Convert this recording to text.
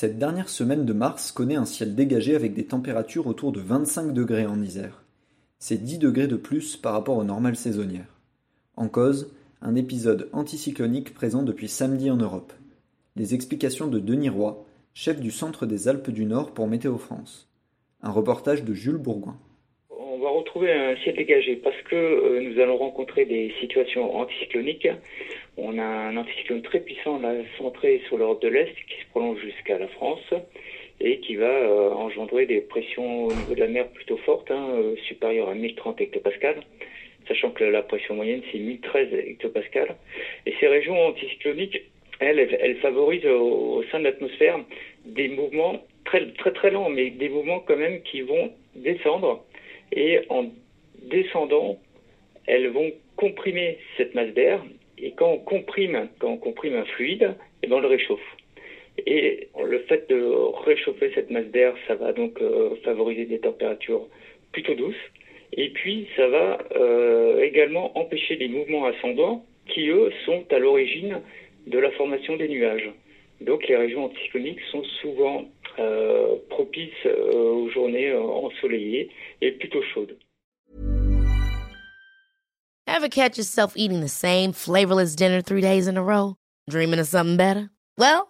Cette dernière semaine de mars connaît un ciel dégagé avec des températures autour de 25 degrés en Isère. C'est 10 degrés de plus par rapport aux normales saisonnières. En cause, un épisode anticyclonique présent depuis samedi en Europe. Les explications de Denis Roy, chef du centre des Alpes du Nord pour Météo France. Un reportage de Jules Bourgoin. On va retrouver un ciel dégagé parce que euh, nous allons rencontrer des situations anticycloniques. On a un anticyclone très puissant là, centré sur l'Europe de l'Est prolonge jusqu'à la France et qui va euh, engendrer des pressions au niveau de la mer plutôt fortes, hein, euh, supérieures à 1030 hectopascales, sachant que la pression moyenne c'est 1013 hectopascales. Et ces régions anticycloniques, elles, elles, favorisent au, sein de l'atmosphère des mouvements très très très lents, mais des mouvements quand même qui vont descendre et en descendant, elles vont comprimer cette masse d'air et quand on comprime, quand on comprime un fluide, et ben on le réchauffe. Et le fait de réchauffer cette masse d'air, ça va donc euh, favoriser des températures plutôt douces. Et puis, ça va euh, également empêcher les mouvements ascendants qui, eux, sont à l'origine de la formation des nuages. Donc, les régions anticycloniques sont souvent euh, propices aux journées ensoleillées et plutôt chaudes. Ever catch yourself eating the same flavorless dinner three days in a row? Dreaming of something better? Well,